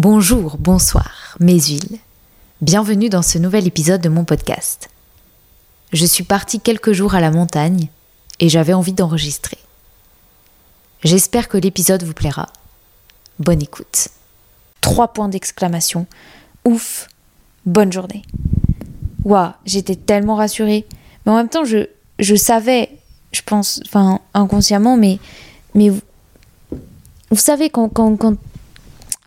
Bonjour, bonsoir, mes huiles. Bienvenue dans ce nouvel épisode de mon podcast. Je suis partie quelques jours à la montagne et j'avais envie d'enregistrer. J'espère que l'épisode vous plaira. Bonne écoute. Trois points d'exclamation. Ouf, bonne journée. Waouh, j'étais tellement rassurée. Mais en même temps, je, je savais, je pense, enfin inconsciemment, mais, mais vous, savez, quand, quand,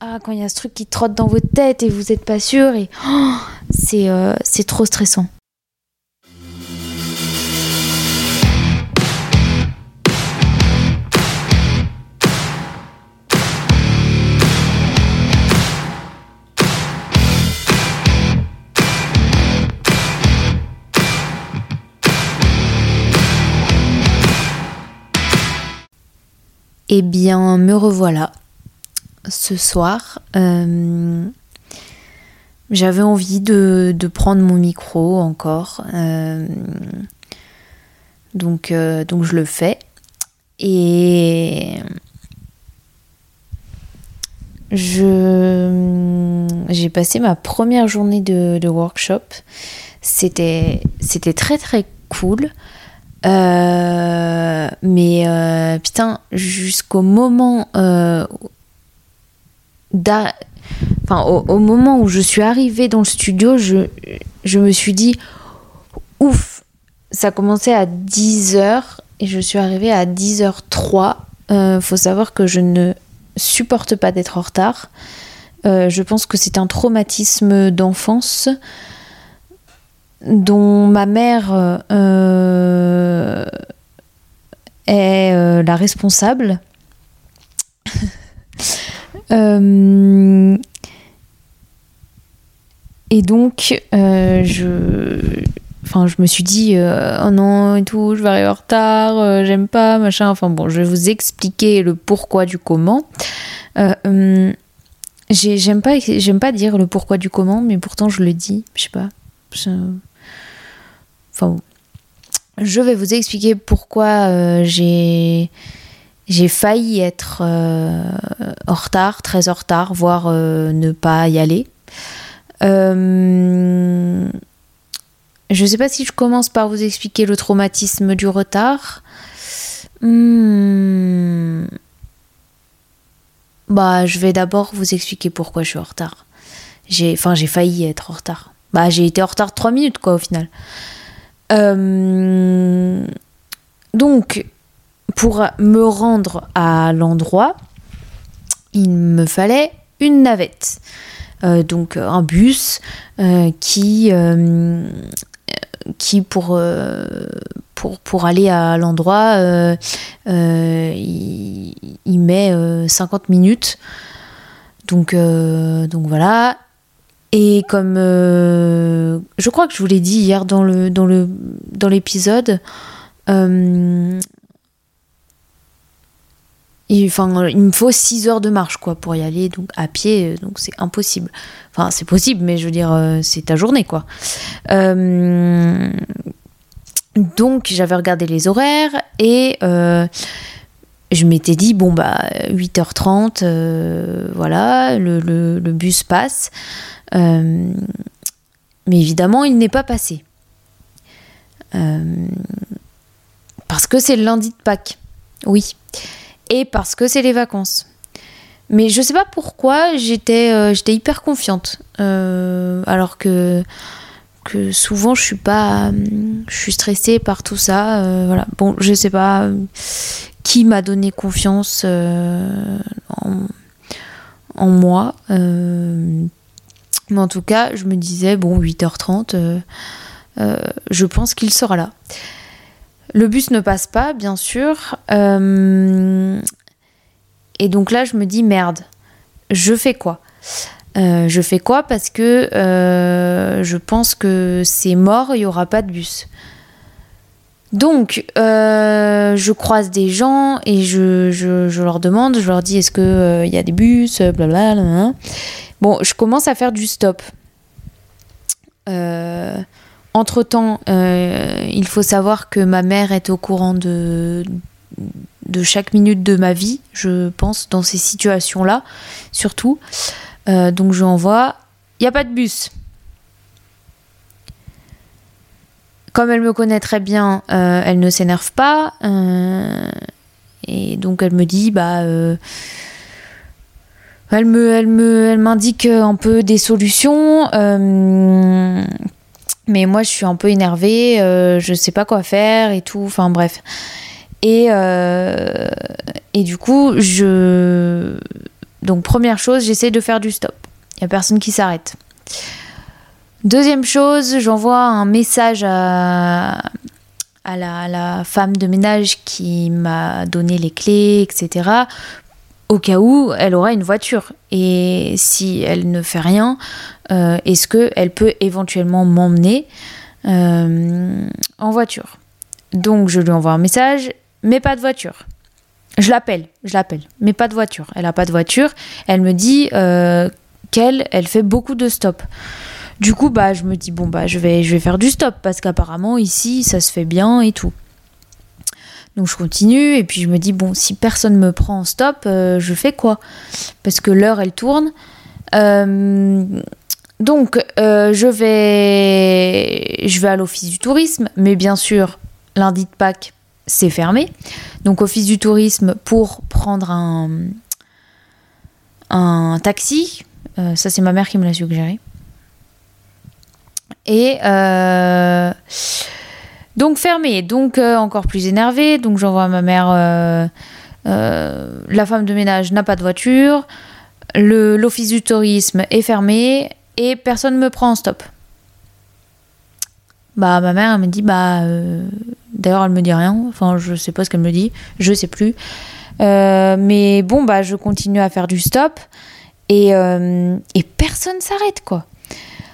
ah, quand il y a ce truc qui trotte dans votre tête et vous n'êtes pas sûr, et oh, c'est euh, c'est trop stressant. Eh bien, me revoilà ce soir. Euh, J'avais envie de, prendre mon micro encore. Euh, donc, euh, donc je le fais. Et je j'ai passé ma première journée de, workshop. C'était très très cool. Mais putain, jusqu'au moment au, moment où je suis arrivée dans le studio, je, je me suis dit ouf, ça commençait à 10h et je suis arrivée à 10h03. Euh, faut savoir que je ne supporte pas d'être en retard. Euh, je pense que c'est un traumatisme d'enfance dont ma mère euh, est euh, la responsable. euh, et donc, euh, je, enfin, je me suis dit, euh, oh non, et tout, je vais arriver en retard, j'aime pas, machin. Enfin bon, je vais vous expliquer le pourquoi du comment. j'aime pas, j'aime pas dire le pourquoi du comment, mais pourtant je le dis, je sais pas. Enfin bon. Je vais vous expliquer pourquoi j'ai j'ai failli être euh, en retard, très en retard, voire euh, ne pas y aller. je ne sais pas si je commence par vous expliquer le traumatisme du retard. Hmm. Bah, je vais d'abord vous expliquer pourquoi je suis en retard. J'ai, enfin, j'ai failli être en retard. Bah, j'ai été en retard 3 minutes, quoi, au final. Euh, donc, pour me rendre à l'endroit, il me fallait une navette. Euh, donc un bus euh, qui, euh, qui pour, pour, pour, aller à l'endroit, il, il, met 50 minutes. Donc, donc voilà. Et comme euh, je crois que je vous l'ai dit hier dans le dans le dans l'épisode, euh, il, me faut 6 heures de marche quoi pour y aller donc à pied donc c'est impossible. Enfin c'est possible mais je veux dire euh, c'est ta journée quoi. Euh, donc j'avais regardé les horaires et euh, je m'étais dit bon bah 8h30 voilà le, le, bus passe. Euh, mais évidemment, il n'est pas passé. Euh, parce que c'est le lundi de Pâques, oui. Et parce que c'est les vacances. Mais je sais pas pourquoi j'étais euh, j'étais hyper confiante. Euh, alors que, souvent je suis pas. Je suis stressée par tout ça. Euh, voilà. Bon, je sais pas qui m'a donné confiance en, moi. Mais en tout cas, je me disais, bon, 8h30, euh, euh, je pense qu'il sera là. Le bus ne passe pas, bien sûr. Euh, et donc là, je me dis, merde, je fais quoi? Euh, Je fais quoi? Parce que euh, je pense que c'est mort, il n'y aura pas de bus. Donc, je croise des gens et je, leur demande, je leur dis est-ce qu'il il y a des bus, blablabla. Bon, je commence à faire du stop. Euh, entre temps, euh, il faut savoir que ma mère est au courant de, chaque minute de ma vie, je pense, dans ces situations-là, surtout. donc je envoie, il n'y a pas de bus. Comme elle me connaît très bien, elle ne s'énerve pas. et donc elle me dit, bah elle me, elle elle m'indique un peu des solutions. Euh, mais moi, je suis un peu énervée. Euh, je sais pas quoi faire et tout. Enfin, bref. Et, euh, et du coup, je. Donc, première chose, j'essaie de faire du stop. Il y a personne qui s'arrête. Deuxième chose, j'envoie un message à, la, femme de ménage qui m'a donné les clés, etc., au cas où elle aura une voiture. Et si elle ne fait rien, euh, est-ce qu'elle peut éventuellement m'emmener euh, en voiture? Donc je lui envoie un message, mais pas de voiture. Je l'appelle, je l'appelle, mais pas de voiture. Elle n'a pas de voiture. Elle me dit euh, qu'elle, elle fait beaucoup de stop. Du coup, bah, je me dis bon bah je je vais faire du stop parce qu'apparemment ici ça se fait bien et tout. Donc je continue et puis je me dis bon si personne me prend en stop, euh, je fais quoi? Parce que l'heure elle tourne. Euh, donc euh, je vais je vais à l'office du tourisme, mais bien sûr lundi de Pâques c'est fermé. Donc office du tourisme pour prendre un un taxi. ça c'est ma mère qui me l'a suggéré. Et donc fermé, donc euh, encore plus énervé. Donc j'envoie ma mère, euh, euh, la femme de ménage n'a pas de voiture, l'office du tourisme est fermé et personne ne me prend en stop. Bah ma mère me dit bah d'ailleurs elle me dit rien, enfin je sais pas ce qu'elle me dit, je sais plus. mais bon bah je continue à faire du stop et, et personne s'arrête quoi.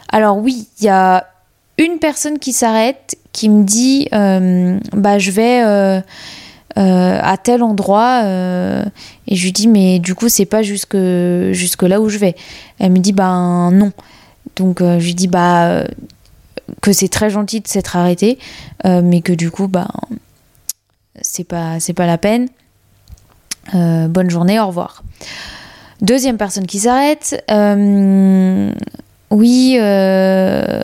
Alors oui, il y a une personne qui s'arrête, qui me dit euh, bah je vais euh, euh, à tel endroit et je lui dis mais du coup c'est pas jusque jusque là où je vais. Elle me dit bah non. Donc je lui dis bah que c'est très gentil de s'être arrêté, mais que du coup bah c'est pas c'est pas la peine. bonne journée, au revoir. Deuxième personne qui s'arrête. Oui, euh,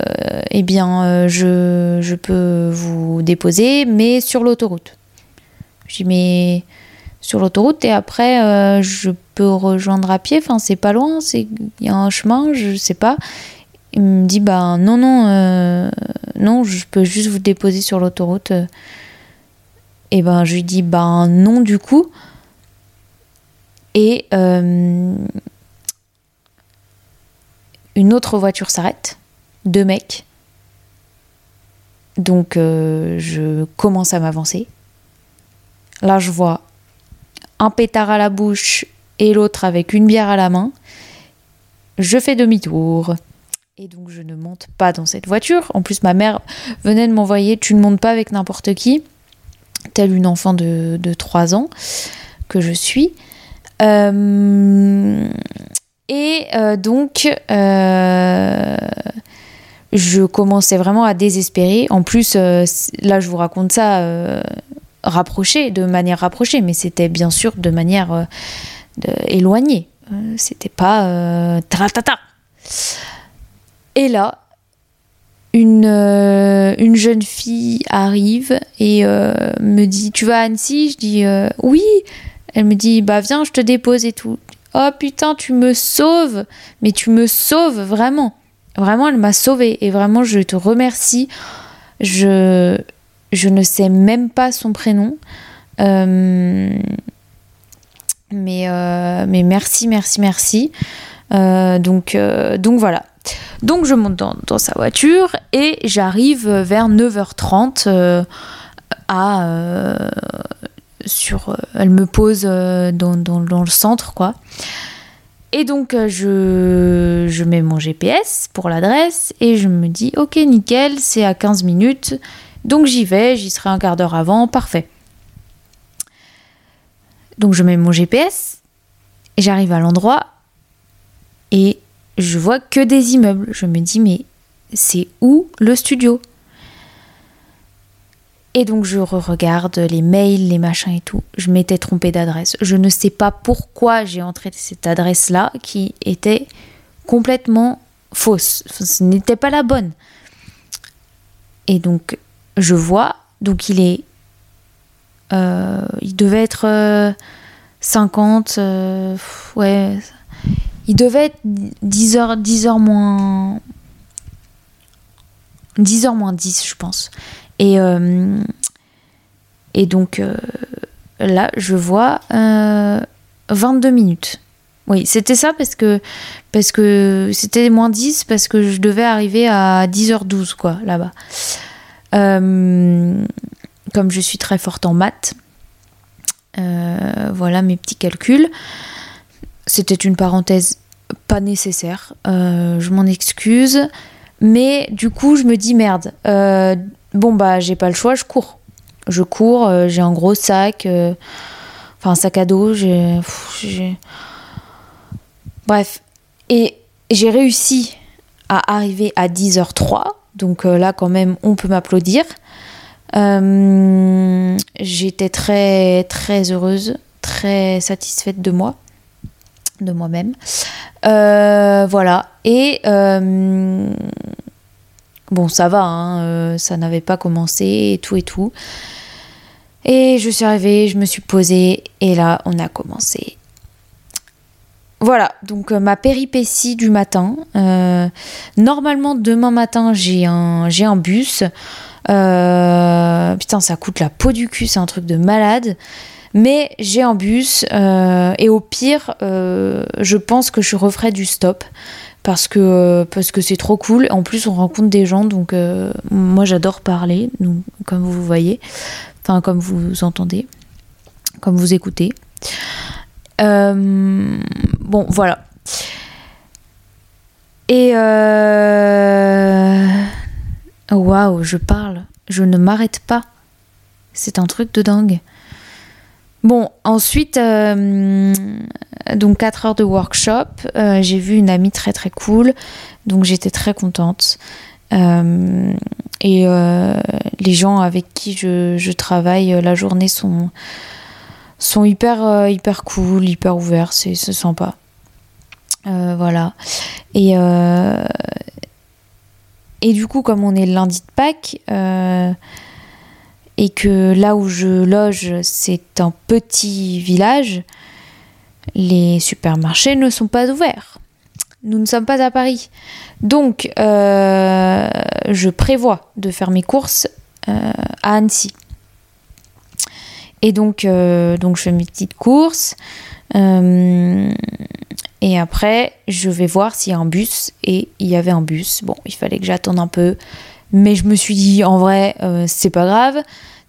eh bien, euh, je, peux vous déposer, mais sur l'autoroute. Je dis, mais sur l'autoroute, et après, euh, je peux rejoindre à pied, enfin, c'est pas loin, il y a un chemin, je sais pas. Il me dit, bah non, non, non, je peux juste vous déposer sur l'autoroute. Et ben, je lui dis, bah non, du coup. Et une autre voiture s'arrête, deux mecs. Donc euh, je commence à m'avancer. Là je vois un pétard à la bouche et l'autre avec une bière à la main. Je fais demi-tour. Et donc je ne monte pas dans cette voiture. En plus ma mère venait de m'envoyer tu ne montes pas avec n'importe qui, telle une enfant de, de 3 ans que je suis. Euh, et euh, donc, euh, je commençais vraiment à désespérer. En plus, euh, là, je vous raconte ça rapproché, de manière rapprochée, mais c'était bien sûr de manière éloignée. c'était pas Et là, une, une jeune fille arrive et me dit Tu vas à Annecy Je dis Oui. Elle me dit Bah viens, je te dépose et tout. Oh putain, tu me sauves, mais tu me sauves vraiment. Vraiment, elle m'a sauvée et vraiment, je te remercie. Je, je ne sais même pas son prénom. Euh, mais, euh, mais merci, merci, merci. Euh, donc, donc voilà. Donc je monte dans, dans sa voiture et j'arrive vers 9h30 à sur, euh, elle me pose euh, dans, le centre, quoi. Et donc, euh, je, je mets mon GPS pour l'adresse et je me dis, ok, nickel, c'est à 15 minutes. Donc, j'y vais, j'y serai un quart d'heure avant, parfait. Donc, je mets mon GPS et j'arrive à l'endroit et je vois que des immeubles. Je me dis, mais c'est où le studio? Et donc je re-regarde les mails, les machins et tout. Je m'étais trompée d'adresse. Je ne sais pas pourquoi j'ai entré cette adresse-là qui était complètement fausse. ce n'était pas la bonne. Et donc, je vois, donc il est. Euh, il devait être 50, ouais. Il devait être 10h, 10h moins. 10h moins 10, je pense. Et, et donc, là, je vois 22 minutes. Oui, c'était ça parce que, parce que c'était moins 10 parce que je devais arriver à 10h12 quoi là-bas. Euh, comme je suis très forte en maths, euh, voilà mes petits calculs. C'était une parenthèse pas nécessaire, euh, je m'en excuse. Mais du coup, je me dis merde. Bon bah j'ai pas le choix, je cours. Je cours, j'ai un gros sac, enfin un sac à dos. J'ai Bref, et j'ai réussi à arriver à 10h03, donc euh, là quand même on peut m'applaudir. Euh, j'étais très très heureuse, très satisfaite de moi, de moi-même. Euh, voilà, et bon ça va, hein, ça n'avait pas commencé et tout et tout. Et je suis arrivée, je me suis posée et là on a commencé voilà, donc euh, ma péripétie du matin. Euh, normalement, demain matin, j'ai un, j'ai un bus. Euh, putain, ça coûte la peau du cul, c'est un truc de malade. Mais j'ai un bus et au pire, je pense que je referai du stop parce que c'est trop cool. En plus, on rencontre des gens, donc moi j'adore parler, comme vous voyez, enfin comme vous entendez, comme vous écoutez. Euh, bon, voilà. Et euh, waouh, je parle, je ne m'arrête pas. C'est un truc de dingue. Bon, ensuite, euh, donc 4 heures de workshop. j'ai vu une amie très très cool, donc j'étais très contente. et les gens avec qui je, travaille la journée sont, sont hyper, euh, hyper cool, hyper ouverts, c'est sympa. Euh, voilà. Et, euh, et du coup, comme on est lundi de Pâques, et que là où je loge, c'est un petit village, les supermarchés ne sont pas ouverts. Nous ne sommes pas à Paris. Donc, je prévois de faire mes courses à Annecy. Et donc, euh, donc je fais mes petites courses. Euh, et après, je vais voir s'il y a un bus. Et il y avait un bus. Bon, il fallait que j'attende un peu. Mais je me suis dit, en vrai, euh, c'est pas grave.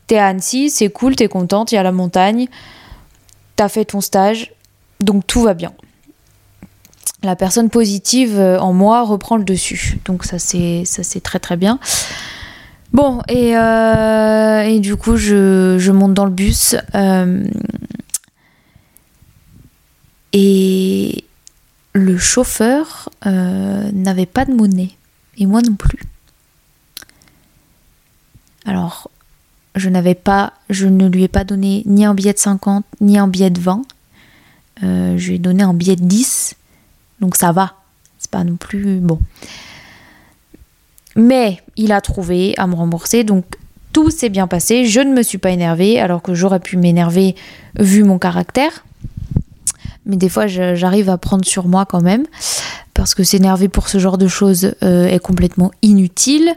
T'es à Annecy, c'est cool, t'es contente, il y a la montagne. T'as fait ton stage. Donc tout va bien. La personne positive en moi reprend le dessus. Donc ça c'est très très bien. Bon, et, euh, et du coup, je, monte dans le bus. Euh, et le chauffeur euh, n'avait pas de monnaie. Et moi non plus. Alors, je n'avais pas, je ne lui ai pas donné ni un billet de 50, ni un billet de 20. je lui ai donné un billet de 10. Donc ça va. C'est pas non plus. Bon. Mais il a trouvé à me rembourser, donc tout s'est bien passé. Je ne me suis pas énervée, alors que j'aurais pu m'énerver vu mon caractère. Mais des fois, j'arrive à prendre sur moi quand même, parce que s'énerver pour ce genre de choses euh, est complètement inutile.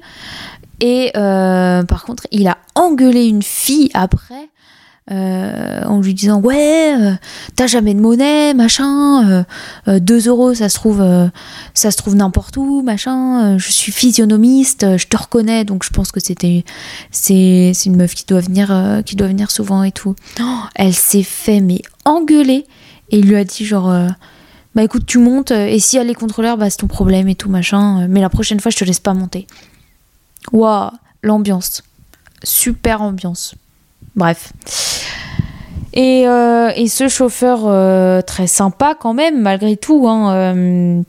Et euh, par contre, il a engueulé une fille après euh, en lui disant ouais euh, t'as jamais de monnaie machin 2 euh, euros ça se trouve ça se trouve n'importe où machin je suis physionomiste je te reconnais donc je pense que c'était c'est une meuf qui doit venir qui doit venir souvent et tout. Oh, elle s'est fait mais engueuler. Et il lui a dit genre bah écoute tu montes et si elle est contrôleur bah c'est ton problème et tout machin mais la prochaine fois je te laisse pas monter waouh l'ambiance super ambiance Bref. Et, euh, et ce chauffeur euh, très sympa quand même, malgré tout, hein,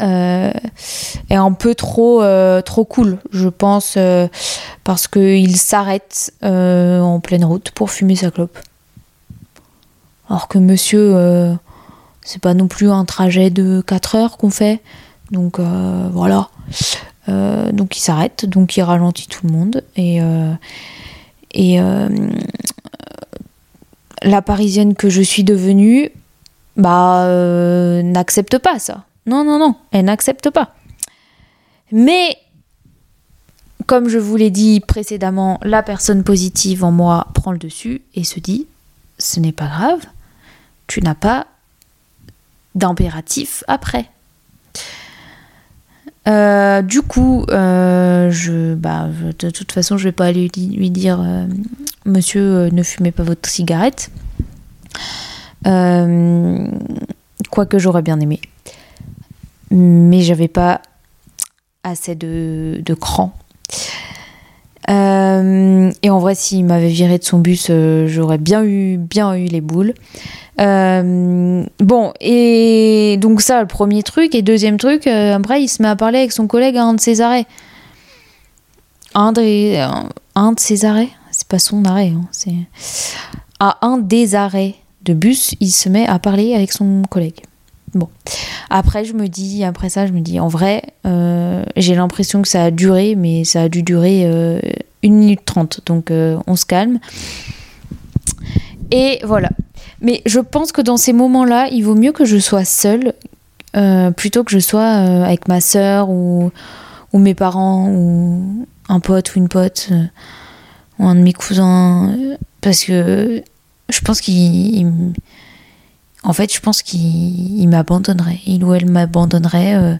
euh, est un peu trop, trop cool, je pense, parce qu'il s'arrête en pleine route pour fumer sa clope. Alors que monsieur C'est pas non plus un trajet de 4 heures qu'on fait. Donc voilà. Donc il s'arrête, donc il ralentit tout le monde. Et, et la parisienne que je suis devenue, bah, n'accepte pas ça. Non, non, non, elle n'accepte pas. Mais, comme je vous l'ai dit précédemment, la personne positive en moi prend le dessus et se dit, ce n'est pas grave, tu n'as pas d'impératif après. Euh, du coup, euh, je, bah, de toute façon, je vais pas aller lui, dire, euh, monsieur, ne fumez pas votre cigarette. quoique j'aurais bien aimé mais j'avais pas assez de, de cran. Euh, et en vrai, s'il m'avait viré de son bus, euh, j'aurais bien eu, bien eu les boules. Euh, bon, et donc ça, le premier truc. Et deuxième truc, après, il se met à parler avec son collègue à un de ses arrêts. Un, un, de ses arrêts C'est pas son arrêt, hein, c'est... À un des arrêts de bus, il se met à parler avec son collègue. Bon. Après, je me dis, après ça, je me dis, en vrai, euh, j'ai l'impression que ça a duré, mais ça a dû durer euh, 1 minute 30. Donc, euh, on se calme. Et voilà. Mais je pense que dans ces moments-là, il vaut mieux que je sois seule euh, plutôt que je sois avec ma soeur ou, ou, mes parents ou un pote ou une pote ou un de mes cousins. Parce que je pense qu'il en fait, je pense qu'il m'abandonnerait. Il ou elle m'abandonnerait euh,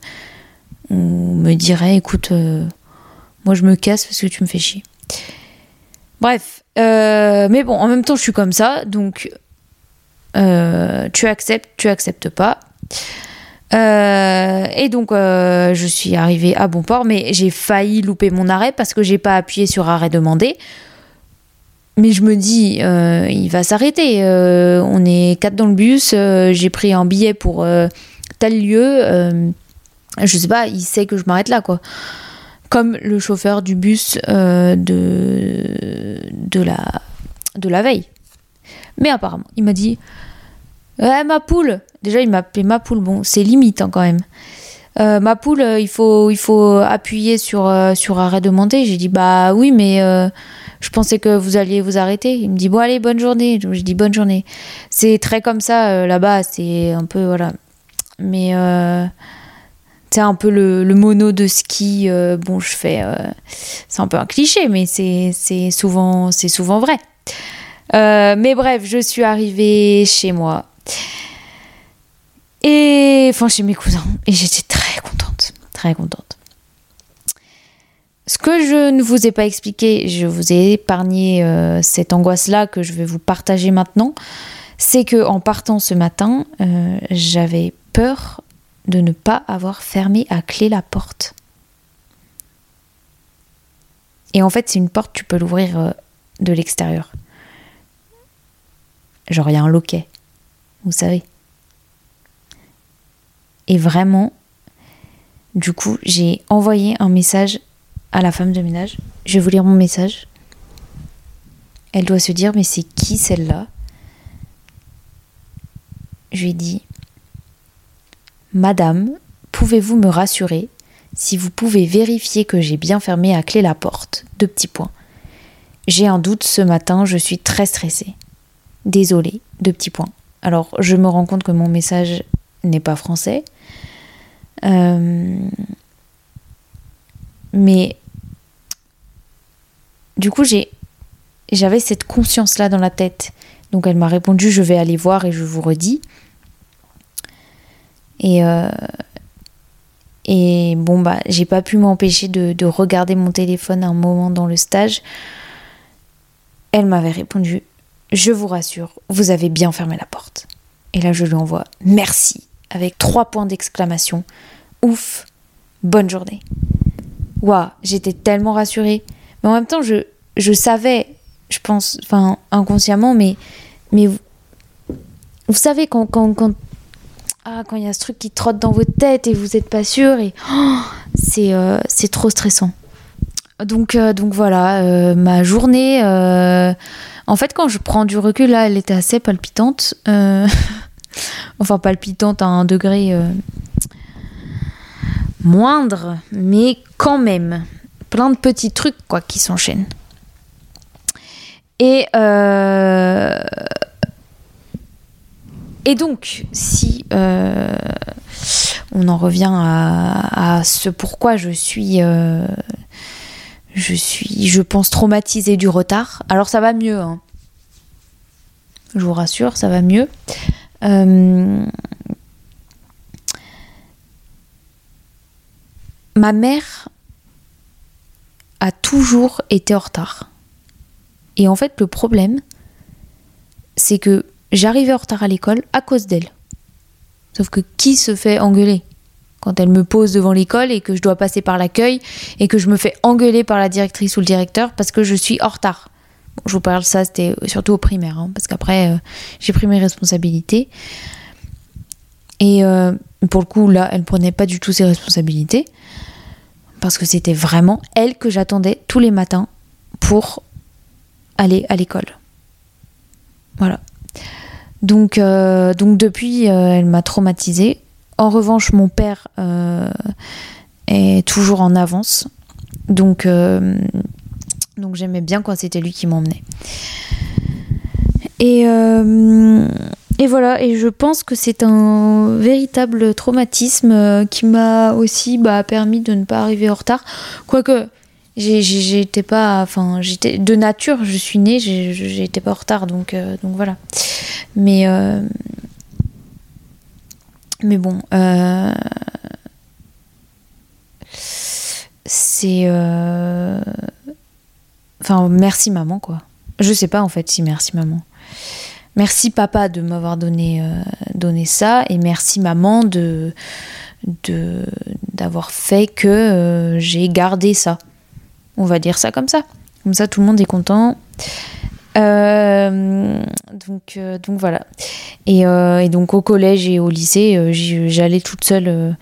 ou me dirait écoute, euh, moi je me casse parce que tu me fais chier. Bref, euh, mais bon, en même temps, je suis comme ça, donc tu acceptes, tu acceptes pas. et donc, je suis arrivée à bon port, mais j'ai failli louper mon arrêt parce que j'ai pas appuyé sur arrêt demandé. Mais je me dis, euh, il va s'arrêter. Euh, on est quatre dans le bus. Euh, j'ai pris un billet pour tel lieu. je sais pas, il sait que je m'arrête là, quoi. Comme le chauffeur du bus de, de, la, de veille. Mais apparemment, il m'a dit Ouais, ma poule Déjà, il m'a appelé ma poule. Bon, c'est limite hein, quand même. ma poule, il faut, appuyer sur, arrêt demandé. J'ai dit Bah oui, mais je pensais que vous alliez vous arrêter. Il me dit, bon, allez, bonne journée. Je dis, bonne journée. C'est très comme ça euh, là-bas. C'est un peu, voilà. Mais euh, c'est un peu le, mono de ski. Euh, bon, je fais. c'est un peu un cliché, mais c'est souvent, souvent vrai. mais bref, je suis arrivée chez moi. Et enfin, chez mes cousins. Et j'étais très contente. Très contente. Ce que je ne vous ai pas expliqué, je vous ai épargné euh, cette angoisse-là que je vais vous partager maintenant, c'est que en partant ce matin, euh, j'avais peur de ne pas avoir fermé à clé la porte. Et en fait, c'est une porte, tu peux l'ouvrir euh, de l'extérieur. Genre, il y a un loquet, vous savez. Et vraiment, du coup, j'ai envoyé un message à la femme de ménage. Je vais vous lire mon message. Elle doit se dire mais c'est qui celle-là? Je lui ai dit Madame, pouvez-vous me rassurer si vous pouvez vérifier que j'ai bien fermé à clé la porte? Deux petits points. J'ai un doute ce matin, je suis très stressée. Désolée, deux petits points. Alors, je me rends compte que mon message n'est pas français. Euh, mais du coup, j'avais cette conscience-là dans la tête. Donc elle m'a répondu, je vais aller voir et je vous redis. Et, euh, et bon, bah, j'ai pas pu m'empêcher de, de, regarder mon téléphone un moment dans le stage. Elle m'avait répondu, je vous rassure, vous avez bien fermé la porte. Et là, je lui envoie merci avec trois points d'exclamation. Ouf, bonne journée. Waouh, j'étais tellement rassurée. Mais en même temps, je, savais, je pense, enfin, inconsciemment, mais, vous, savez, quand, ah, quand il y a ce truc qui trotte dans votre tête et vous n'êtes pas sûr, et oh, c'est, euh, c'est trop stressant. Donc, euh, donc voilà, euh, ma journée, en fait, quand je prends du recul, là, elle était assez palpitante. enfin palpitante à un degré moindre, mais quand même plein de petits trucs quoi qui s'enchaînent. Et et donc, si on en revient à, ce pourquoi je suis, euh, je suis, je pense, traumatisée du retard. Alors ça va mieux, hein. je vous rassure, ça va mieux. Euh, ma mère toujours été en retard. Et en fait, le problème, c'est que j'arrivais en retard à l'école à cause d'elle. Sauf que qui se fait engueuler quand elle me pose devant l'école et que je dois passer par l'accueil et que je me fais engueuler par la directrice ou le directeur parce que je suis en retard? je vous parle ça, c'était surtout au primaire, hein, parce qu'après euh, j'ai pris mes responsabilités. Et euh, pour le coup, là, elle prenait pas du tout ses responsabilités parce que c'était vraiment elle que j'attendais tous les matins pour aller à l'école. Voilà. Donc, euh, donc depuis, euh, elle m'a traumatisée. En revanche, mon père euh, est toujours en avance. Donc, donc j'aimais bien quand c'était lui qui m'emmenait. Et, et voilà, et je pense que c'est un véritable traumatisme qui m'a aussi bah, permis de ne pas arriver en retard. Quoique, j'étais pas enfin j'étais de nature je suis née j'étais pas en retard donc donc voilà mais, euh, mais bon, euh, c'est. Euh, enfin, merci maman, quoi. Je sais pas en fait si merci maman. Merci papa de m'avoir donné, donné ça et merci maman de d'avoir fait que j'ai gardé ça. On va dire ça comme ça. Comme ça, tout le monde est content. Euh, donc, euh, donc voilà. Et, euh, donc au collège et au lycée, j'allais toute seule.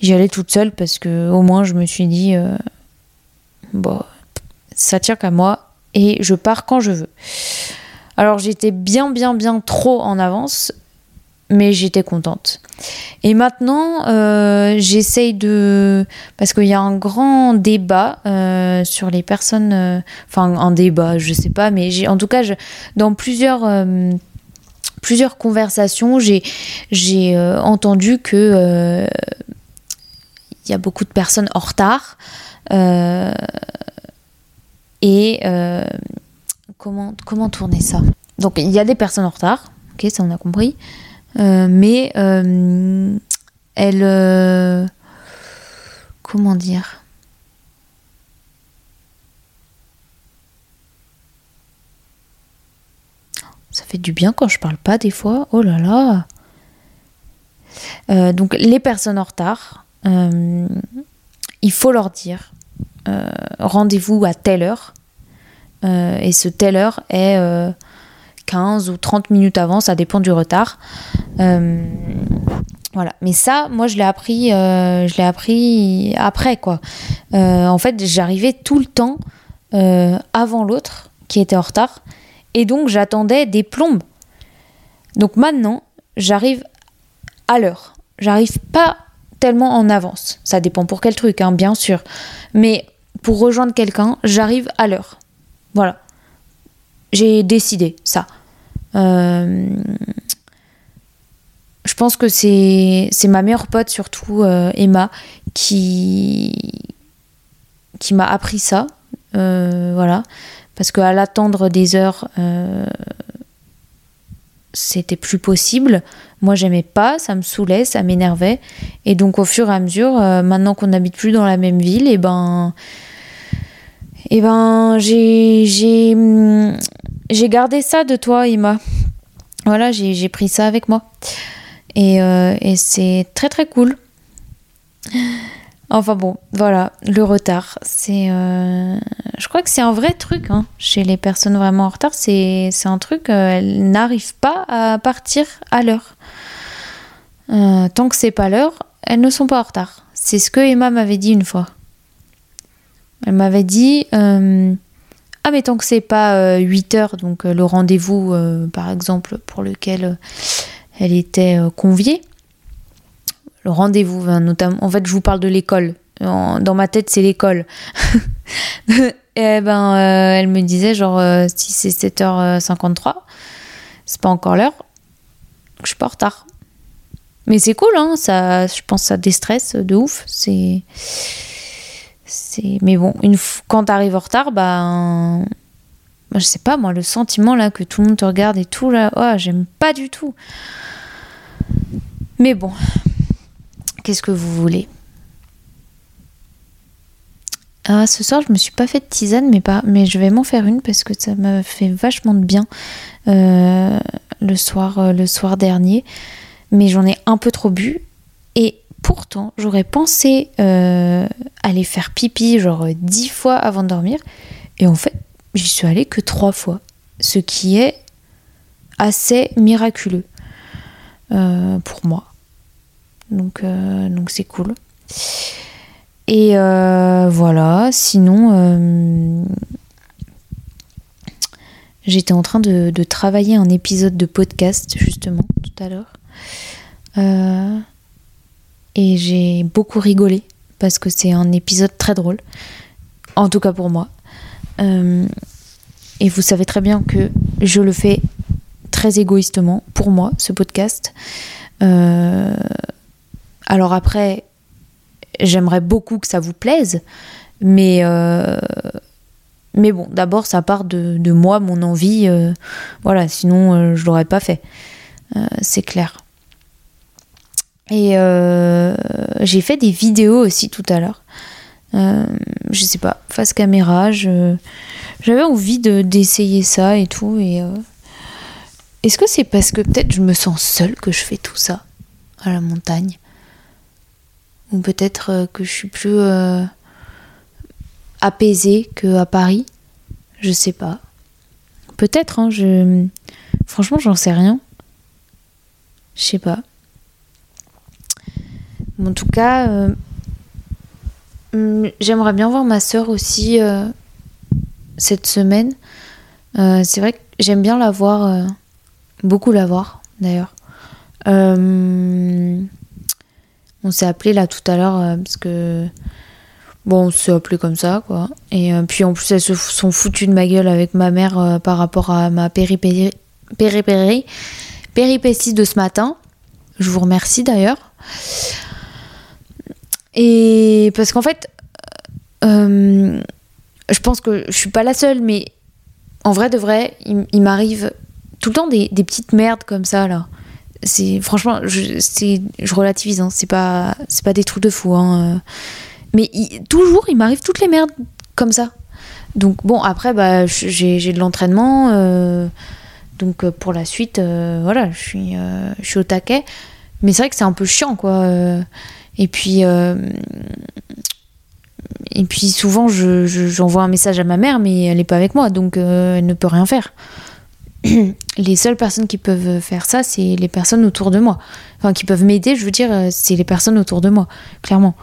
j'y toute seule parce que au moins je me suis dit, bon, ça tient qu'à moi et je pars quand je veux. Alors j'étais bien, bien, bien trop en avance mais j'étais contente. Et maintenant, euh, j'essaye de... Parce qu'il y a un grand débat euh, sur les personnes... Euh, enfin, un débat, je sais pas, mais j'ai, en tout cas, dans plusieurs, plusieurs conversations, j'ai, j'ai entendu que il y a beaucoup de personnes en retard. et comment, tourner ça Donc, il y a des personnes en retard. Ok, ça on a compris. Euh, mais euh, elle. Euh, comment dire? Ça fait du bien quand je parle pas des fois. Oh là là. donc les personnes en retard, il faut leur dire rendez-vous à telle heure. Et ce telle heure est 15 ou 30 minutes avant, ça dépend du retard. Euh, voilà. Mais ça, moi, je l'ai appris, euh, appris après, quoi. Euh, en fait, j'arrivais tout le temps avant l'autre qui était en retard. Et donc, j'attendais des plombes. Donc maintenant, j'arrive à l'heure. J'arrive pas tellement en avance. Ça dépend pour quel truc, hein, bien sûr. Mais pour rejoindre quelqu'un, j'arrive à l'heure. Voilà. J'ai décidé ça. Euh, je pense que c'est ma meilleure pote, surtout euh, Emma, qui, qui m'a appris ça. Euh, voilà. Parce qu'à l'attendre des heures, c'était plus possible. Moi, j'aimais pas, ça me saoulait, ça m'énervait. Et donc, au fur et à mesure, maintenant qu'on n'habite plus dans la même ville, et eh ben, eh ben, j'ai, j'ai, gardé ça de toi, Emma. Voilà, j'ai pris ça avec moi. Et, euh, et c'est très très cool. Enfin bon, voilà, le retard, c'est... Euh, je crois que c'est un vrai truc hein, chez les personnes vraiment en retard. C'est un truc, euh, elles n'arrivent pas à partir à l'heure. tant que c'est pas l'heure, elles ne sont pas en retard. C'est ce que Emma m'avait dit une fois. Elle m'avait dit ah, mais tant que c'est pas 8 euh, heures, donc euh, le rendez-vous, euh, par exemple, pour lequel elle était conviée. Le rendez-vous, notamment. En fait, je vous parle de l'école. Dans ma tête, c'est l'école. Et ben, elle me disait genre si c'est 7h53, c'est pas encore l'heure, je suis pas en retard. Mais c'est cool, hein, ça, je pense que ça déstresse de ouf. C'est. Mais bon, une f... quand t'arrives en retard, bah. Je sais pas, moi, le sentiment là que tout le monde te regarde et tout, là, oh, j'aime pas du tout. Mais bon, qu'est-ce que vous voulez? Ah, ce soir, je me suis pas fait de tisane, mais, pas, mais je vais m'en faire une parce que ça m'a fait vachement de bien euh, le, soir, euh, le soir dernier mais j'en ai un peu trop bu. Et pourtant, j'aurais pensé euh, aller faire pipi genre dix fois avant de dormir. Et en fait, j'y suis allée que trois fois. Ce qui est assez miraculeux euh, pour moi. Donc euh, donc c'est cool. Et voilà, sinon, j'étais en train de, de, travailler un épisode de podcast justement tout à l'heure. Euh, et j'ai beaucoup rigolé parce que c'est un épisode très drôle. En tout cas pour moi. Euh, et vous savez très bien que je le fais très égoïstement pour moi, ce podcast. Euh, alors après, j'aimerais beaucoup que ça vous plaise, mais, mais bon, d'abord, ça part de, de, moi, mon envie. voilà, sinon, je l'aurais pas fait. c'est clair. Et euh, j'ai fait des vidéos aussi tout à l'heure. Euh, je sais pas, face caméra, j'avais envie d'essayer ça et tout. Et euh, est-ce que c'est parce que peut-être je me sens seule que je fais tout ça à la montagne? Ou peut-être que je suis plus apaisée qu'à Paris? Je sais pas. Peut-être, hein, je... franchement, j'en sais rien. Je sais pas. En tout cas, euh, mm, j'aimerais bien voir ma soeur aussi euh, cette semaine. Euh, c'est vrai que j'aime bien la voir, beaucoup la voir d'ailleurs. on s'est appelé là tout à l'heure parce que bon, on s'est appelé comme ça quoi. Et puis en plus elles se sont foutues de ma gueule avec ma mère par rapport à ma péripétie, péripétie de ce matin. Je vous remercie d'ailleurs. Et parce qu'en fait, euh, je pense que je suis pas la seule, mais en vrai de vrai, il, m'arrive tout le temps des, petites merdes comme ça là. C'est franchement, je, relativise, hein, c'est pas, c'est pas des trucs de fou, hein, euh. mais toujours, il m'arrive toutes les merdes comme ça. Donc bon, après, bah, j'ai de l'entraînement, euh, donc pour la suite, voilà, je suis, je suis au taquet. Mais c'est vrai que c'est un peu chiant, quoi. Et puis, euh, et puis souvent, j'envoie un message à ma mère, mais elle n'est pas avec moi, donc euh, elle ne peut rien faire. les seules personnes qui peuvent faire ça, c'est les personnes autour de moi. Enfin, qui peuvent m'aider, je veux dire, c'est les personnes autour de moi, clairement.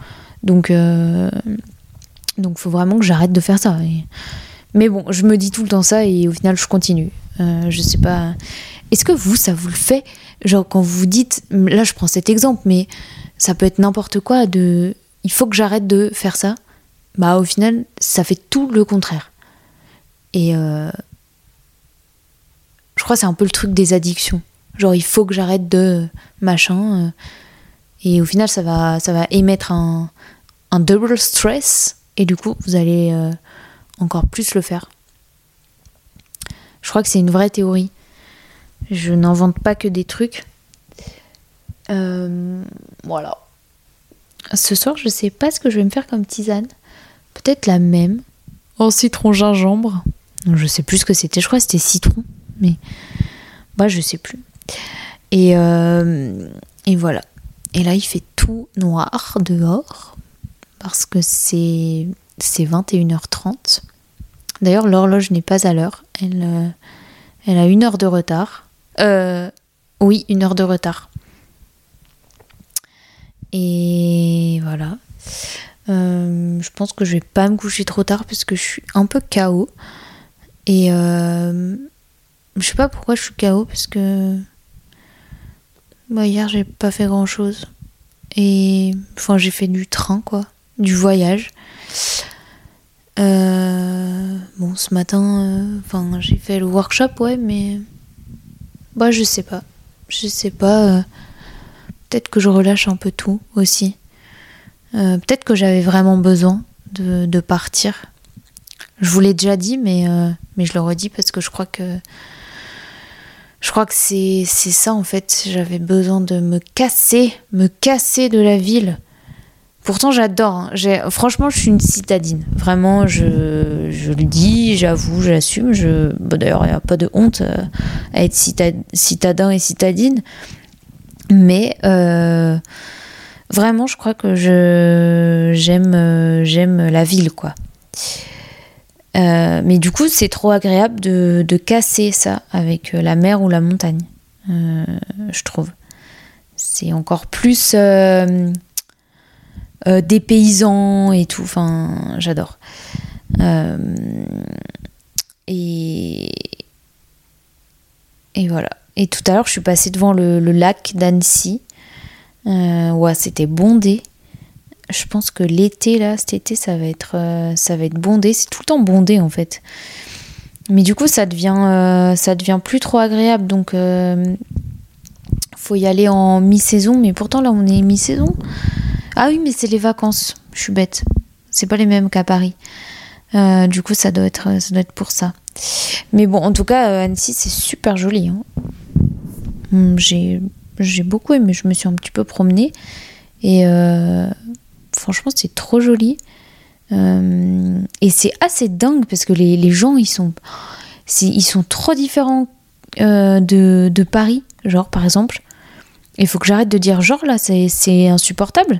Donc, euh, donc, faut vraiment que j'arrête de faire ça. Mais bon, je me dis tout le temps ça et au final, je continue. Euh, je sais pas. Est-ce que vous, ça vous le fait? Genre, quand vous dites, là, je prends cet exemple, mais ça peut être n'importe quoi de il faut que j'arrête de faire ça. Bah au final ça fait tout le contraire. Et euh, je crois que c'est un peu le truc des addictions. Genre il faut que j'arrête de machin euh, et au final ça va ça va émettre un, double stress et du coup vous allez euh, encore plus le faire. Je crois que c'est une vraie théorie. Je n'invente pas que des trucs euh, voilà. Ce soir, je sais pas ce que je vais me faire comme tisane. Peut-être la même. En citron gingembre. Je sais plus ce que c'était. Je crois que c'était citron. Mais. Bah, je sais plus. Et, euh, et voilà. Et là, il fait tout noir dehors. Parce que c'est, c'est 21h30. D'ailleurs, l'horloge n'est pas à l'heure. Elle, euh, elle a une heure de retard. oui, une heure de retard. Et voilà. Euh, je pense que je vais pas me coucher trop tard parce que je suis un peu KO. Et euh, je sais pas pourquoi je suis KO parce que Bah, hier, j'ai pas fait grand chose. Et. Enfin, j'ai fait du train, quoi. Du voyage. Euh, bon, ce matin, enfin, j'ai fait le workshop, ouais, mais. Bah, je sais pas. Je sais pas. Peut-être que je relâche un peu tout aussi. Euh, Peut-être que j'avais vraiment besoin de, partir. Je vous l'ai déjà dit, mais, euh, mais je le redis parce que je crois que. Je crois que c'est c'est ça en fait. J'avais besoin de me casser, me casser de la ville. Pourtant, j'adore. hein. J'ai- Franchement, je suis une citadine. Vraiment, je, le dis, j'avoue, j'assume. Je... bon, D'ailleurs, il n'y a pas de honte euh, à être cita- citadin et citadine. Mais euh, vraiment, je crois que je j'aime euh, la ville, quoi. Euh, mais du coup, c'est trop agréable de, casser ça avec la mer ou la montagne, je trouve. C'est encore plus euh, dépaysant et tout. Enfin, j'adore. Et voilà. Et tout à l'heure, je suis passée devant le, lac d'Annecy. Euh, ouais, c'était bondé. Je pense que l'été, là, cet été, ça va être, euh, ça va être bondé. C'est tout le temps bondé, en fait. Mais du coup, ça devient, euh, ça devient plus trop agréable. Donc, faut y aller en mi-saison. Mais pourtant, là, on est mi-saison. Ah oui, mais c'est les vacances. Je suis bête. C'est pas les mêmes qu'à Paris. Du coup, ça doit être, ça doit être pour ça. Mais bon, en tout cas, Annecy, c'est super joli. hein. Hum, J'ai, j'ai beaucoup aimé. Je me suis un petit peu promenée. Et euh, franchement, c'est trop joli. Euh, et c'est assez dingue parce que les, les gens, ils sont, ils sont trop différents euh, de, de Paris. Genre, par exemple. Il faut que j'arrête de dire genre là, c'est insupportable.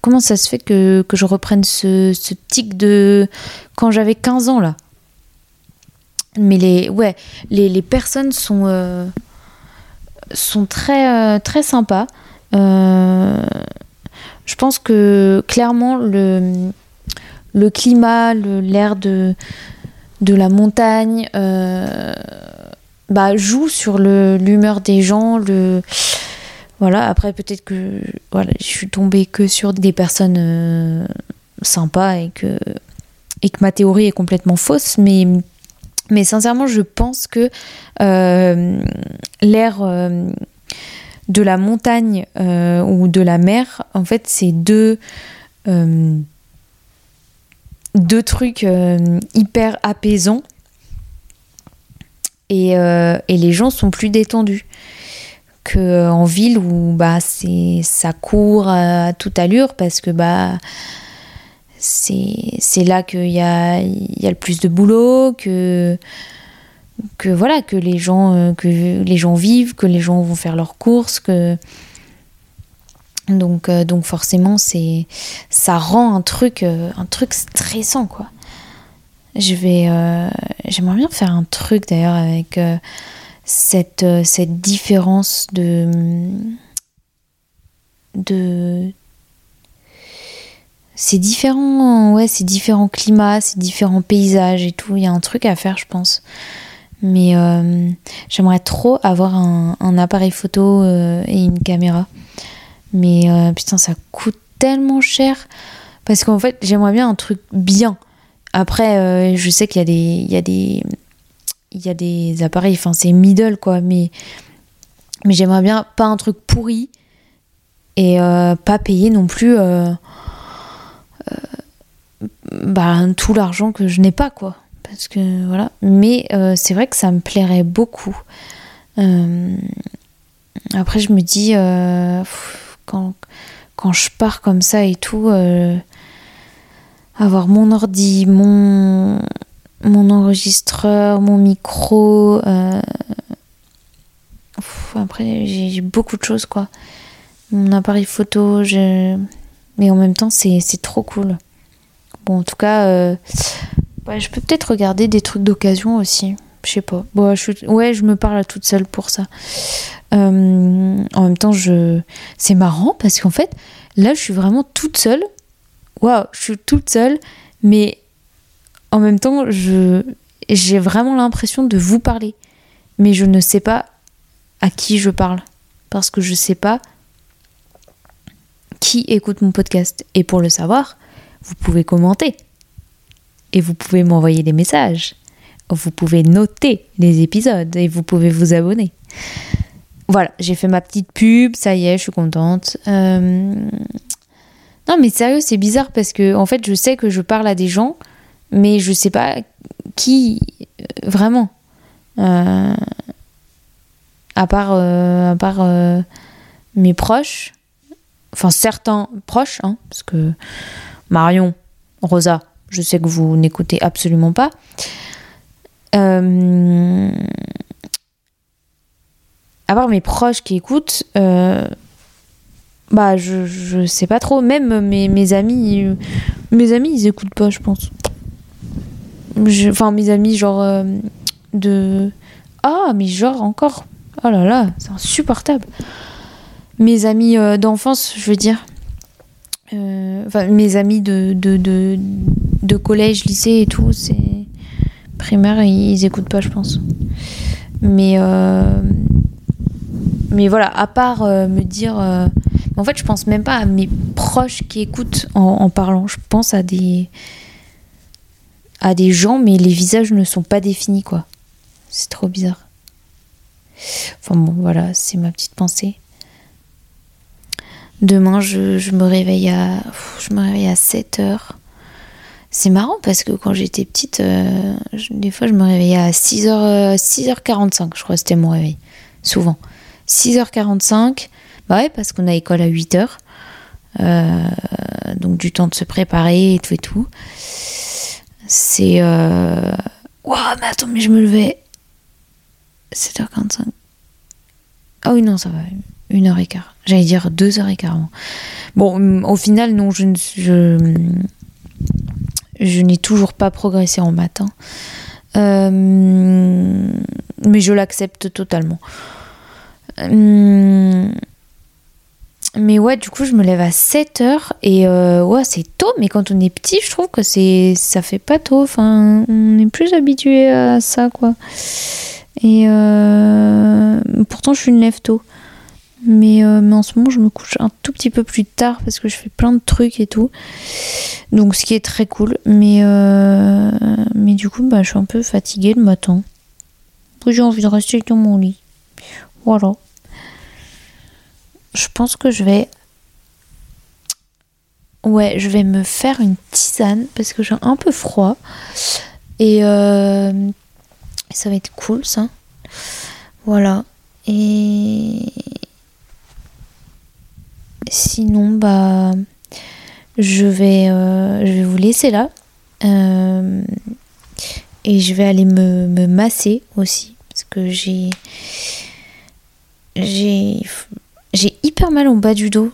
Comment ça se fait que, que je reprenne ce, ce tic de quand j'avais 15 ans là? Mais les, ouais, les, les personnes sont, euh, sont très, euh, très sympas. Euh, je pense que clairement le, le climat, l'air de, de la montagne bah, joue sur l'humeur des gens. Le, voilà, après peut-être que voilà, je suis tombée que sur des personnes sympas et que, et que ma théorie est complètement fausse, mais, mais sincèrement, je pense que euh, l'air euh, de la montagne euh, ou de la mer, en fait, c'est deux, deux trucs hyper apaisants. Et, et les gens sont plus détendus que en ville où bah ça court à toute allure parce que bah c'est là qu'il y a y a le plus de boulot que que voilà que les gens euh, que les gens vivent que les gens vont faire leurs courses que donc euh, donc forcément c'est ça rend un truc euh, un truc stressant quoi. Je vais j'aimerais bien faire un truc d'ailleurs avec cette, cette différence de de ces différents ouais ces différents climats ces différents paysages et tout. Il y a un truc à faire je pense. Mais euh, j'aimerais trop avoir un, appareil photo euh, et une caméra. Mais euh, putain ça coûte tellement cher. Parce qu'en fait j'aimerais bien un truc bien. Après je sais qu'il y a des il y a des il y a des appareils, enfin c'est middle quoi, mais, mais j'aimerais bien pas un truc pourri. Et pas payer non plus bah, tout l'argent que je n'ai pas quoi. Parce que voilà, mais euh, c'est vrai que ça me plairait beaucoup. Euh, après, je me dis, euh, quand, quand je pars comme ça et tout, euh, avoir mon ordi, mon, mon enregistreur, mon micro. euh, après, j'ai j'ai beaucoup de choses, quoi. Mon appareil photo, je... mais en même temps, c'est trop cool. Bon, en tout cas, euh, je peux peut-être regarder des trucs d'occasion aussi. Je sais pas. Bon, je, ouais, je me parle à toute seule pour ça. Euh, en même temps, je... c'est marrant parce qu'en fait, là, je suis vraiment toute seule. Waouh, je suis toute seule, mais en même temps, je j'ai vraiment l'impression de vous parler, mais je ne sais pas à qui je parle. parce que je sais pas qui écoute mon podcast. Et pour le savoir, vous pouvez commenter. Et vous pouvez m'envoyer des messages. Vous pouvez noter les épisodes et vous pouvez vous abonner. Voilà, j'ai fait ma petite pub, ça y est, je suis contente. Euh, non, mais sérieux, c'est bizarre parce que en fait, je sais que je parle à des gens, mais je sais pas qui euh, vraiment. Euh, à part, à part mes proches, enfin certains proches, hein, parce que Marion, Rosa, je sais que vous n'écoutez absolument pas. Euh, à part mes proches qui écoutent, euh, bah je, je sais pas trop. Même mes, mes amis, mes amis ils écoutent pas, je pense. Enfin, mes amis, genre euh, de. Ah, mais genre encore. Oh là là, c'est insupportable. Mes amis d'enfance, je veux dire. Enfin, mes amis de, de, de, collège, lycée et tout, c'est primaire, ils, écoutent pas, je pense. Mais, euh, mais voilà, à part euh, me dire. Euh, en fait, je pense même pas à mes proches qui écoutent en, parlant. Je pense à des. à des gens, mais les visages ne sont pas définis, quoi. C'est trop bizarre. Enfin bon, voilà, c'est ma petite pensée. Demain, je, me réveille à. Je me réveille à 7 heures. C'est marrant parce que quand j'étais petite, euh, des fois je me réveillais à 6h, 6h45, je crois que c'était mon réveil. Souvent. 6h45, bah ouais, parce qu'on a école à 8h. Euh, donc du temps de se préparer et tout et tout. C'est. Euh... mais attends, mais je me levais. 7h45. Ah oui, non, ça va. 1h15. J'allais dire 2h15. Bon, au final, non, je, je, je n'ai toujours pas progressé en matin. Euh, mais je l'accepte totalement. Euh, mais ouais, du coup, je me lève à 7 heures et euh, ouais, c'est tôt, mais quand on est petit, je trouve que c'est ça fait pas tôt. Enfin, on est plus habitué à ça, quoi. Et pourtant, je suis une lève tôt. Mais, euh, mais en ce moment, je me couche un tout petit peu plus tard parce que je fais plein de trucs et tout. Donc, ce qui est très cool. Mais, euh, mais du coup, bah, je suis un peu fatiguée le matin. J'ai envie de rester dans mon lit. Voilà. Je pense que je vais. Ouais, je vais me faire une tisane parce que j'ai un peu froid. Et euh, ça va être cool ça. Voilà. Et Sinon, bah, je vais, euh, je vais vous laisser là. Euh, et je vais aller me, masser aussi. Parce que j'ai. J'ai. J'ai hyper mal en bas du dos.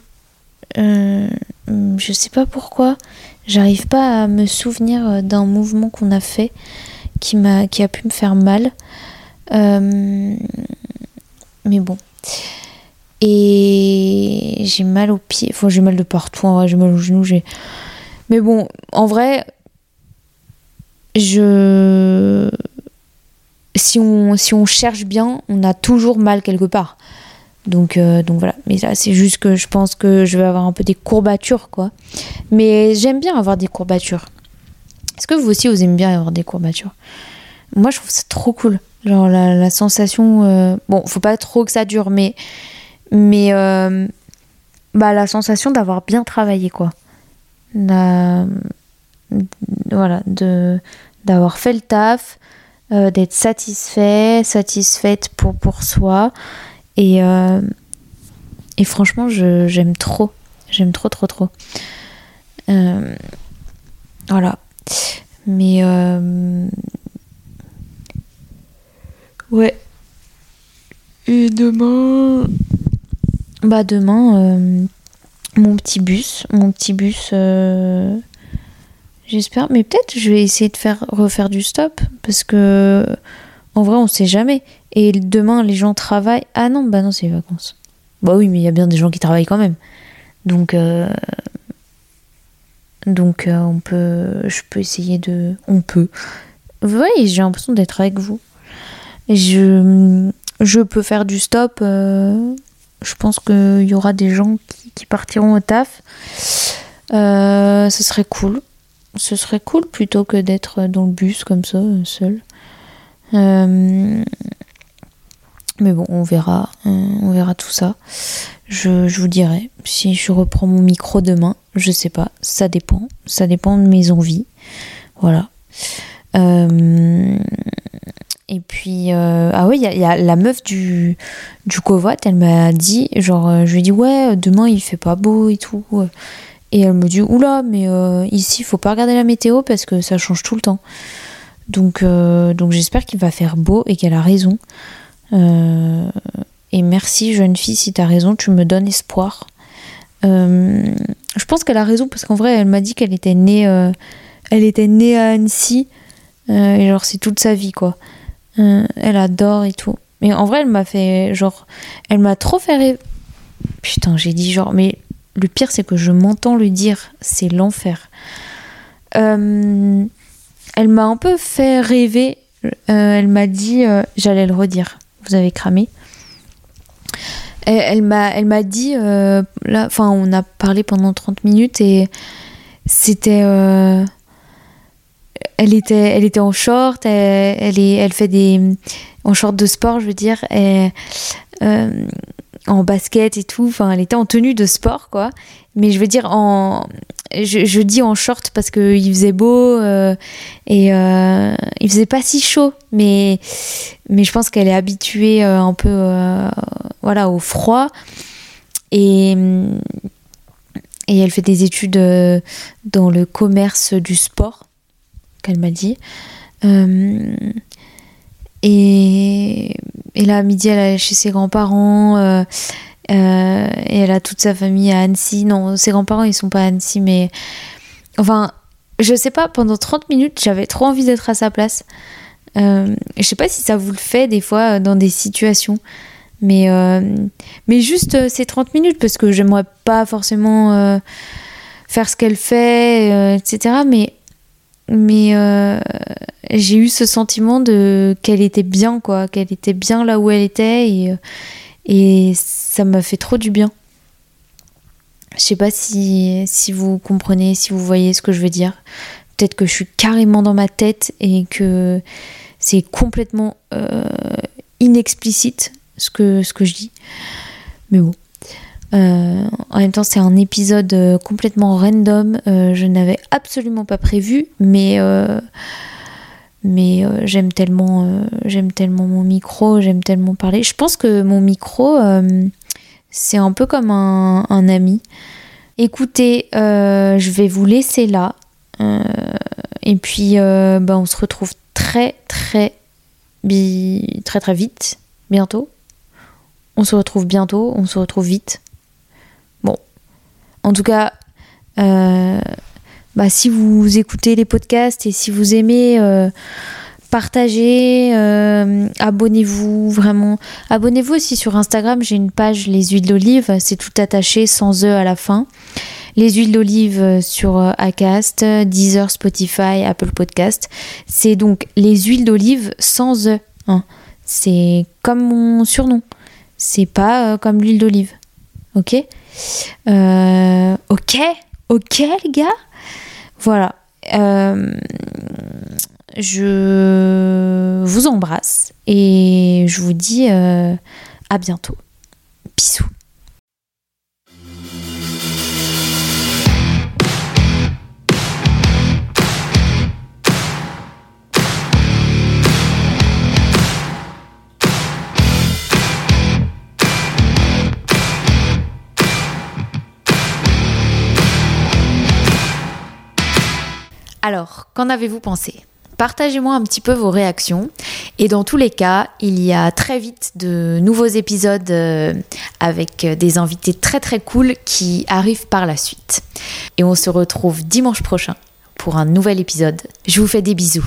Euh, je sais pas pourquoi. J'arrive pas à me souvenir d'un mouvement qu'on a fait qui a pu me faire mal. mais bon. Et j'ai mal aux pieds. Enfin, j'ai mal de partout. En vrai, j'ai mal aux genoux. Mais bon, en vrai, je. Si on, cherche bien, on a toujours mal quelque part. Donc, euh, voilà. Mais là, c'est juste que je pense que je vais avoir un peu des courbatures, quoi. Mais j'aime bien avoir des courbatures. Est-ce que vous aussi, vous aimez bien avoir des courbatures? Moi, je trouve ça trop cool. Genre, la, sensation. Euh, bon, faut pas trop que ça dure, mais mais euh, bah, la sensation d'avoir bien travaillé, quoi. voilà, de, d'avoir fait le taf, euh, d'être satisfait, satisfaite pour, soi. Et, euh, franchement, j'aime trop. J'aime trop, trop, trop. voilà. Mais. Ouais. Et demain, bah demain, euh, mon petit bus, mon petit bus, euh, j'espère. Mais peut-être je vais essayer de faire refaire du stop parce que en vrai on sait jamais. Et demain les gens travaillent. Ah non, bah non c'est les vacances. Bah oui, mais il y a bien des gens qui travaillent quand même. Donc euh, donc on peut, je peux essayer de, on peut. Voyez, j'ai l'impression d'être avec vous. Je peux faire du stop Je pense qu'il y aura des gens qui, partiront au taf. ce serait cool. Ce serait cool plutôt que d'être dans le bus comme ça, seul. mais bon, on verra. on verra tout ça. Je, je, vous dirai si je reprends mon micro demain. Je sais pas. Ça dépend. Ça dépend de mes envies. Voilà. Euh, et puis, euh, ah oui, il y, a la meuf du, du Covat, elle m'a dit, genre, euh, je lui ai dit, ouais, demain il fait pas beau et tout. Et elle me dit, oula, mais ici, il faut pas regarder la météo parce que ça change tout le temps. Donc, donc j'espère qu'il va faire beau et qu'elle a raison. et merci, jeune fille, si tu as raison, tu me donnes espoir. je pense qu'elle a raison parce qu'en vrai, elle m'a dit qu'elle était née, elle était née à Annecy et genre, c'est toute sa vie, quoi. Euh, elle adore et tout. Mais en vrai, elle m'a fait. Genre, elle m'a trop fait Putain, j'ai dit genre, mais le pire, c'est que je m'entends le dire. C'est l'enfer. Euh, elle m'a un peu fait rêver. elle m'a dit, j'allais le redire. Vous avez cramé. Elle, m'a, elle m'a dit, là, enfin, on a parlé pendant 30 minutes et c'était elle était, elle était en short, elle, est, elle fait des. en short de sport, je veux dire, euh, en basket et tout. Enfin, elle était en tenue de sport, quoi. Mais je veux dire, en. Je, dis en short parce qu'il faisait beau euh, et euh, il faisait pas si chaud, mais, mais je pense qu'elle est habituée un peu voilà, au froid. Et, et elle fait des études dans le commerce du sport qu'elle m'a dit. Euh, et, et, là, à midi, elle est chez ses grands-parents. Euh, euh, et elle a toute sa famille à Annecy. Non, ses grands-parents, ils sont pas à Annecy, mais. Enfin, je sais pas, pendant 30 minutes, j'avais trop envie d'être à sa place. je sais pas si ça vous le fait des fois dans des situations. Mais, mais juste ces 30 minutes, parce que j'aimerais pas forcément faire ce qu'elle fait, etc. Mais mais euh, j'ai eu ce sentiment de qu'elle était bien quoi qu'elle était bien là où elle était et, euh, et ça m'a fait trop du bien. Je sais pas si, si vous comprenez si vous voyez ce que je veux dire. Peut-être que je suis carrément dans ma tête et que c'est complètement euh, inexplicite ce que, ce que je dis. Mais bon euh, en même temps, c'est un épisode euh, complètement random. Euh, je n'avais absolument pas prévu, mais mais j'aime tellement tellement mon micro, j'aime tellement parler. Je pense que mon micro c'est un peu comme un, ami. Écoutez, je vais vous laisser là. et puis, bah, on se retrouve très, très, très, très vite, bientôt. On se retrouve bientôt, on se retrouve vite. En tout cas, euh, bah, si vous écoutez les podcasts et si vous aimez, euh, partagez, euh, abonnez-vous vraiment. Abonnez-vous aussi sur Instagram, j'ai une page Les huiles d'olive, c'est tout attaché sans E à la fin. Les huiles d'olive sur Acast, Deezer, Spotify, Apple Podcast. C'est donc les huiles d'olive sans E. Hein. C'est comme mon surnom. C'est pas comme l'huile d'olive. Ok? Euh, ok, ok les gars. Voilà. Euh, je vous embrasse et je vous dis euh, à bientôt. Bisous. Alors, qu'en avez-vous pensé? Partagez-moi un petit peu vos réactions. Et dans tous les cas, il y a très vite de nouveaux épisodes euh, avec des invités très très cool qui arrivent par la suite. Et on se retrouve dimanche prochain pour un nouvel épisode. Je vous fais des bisous.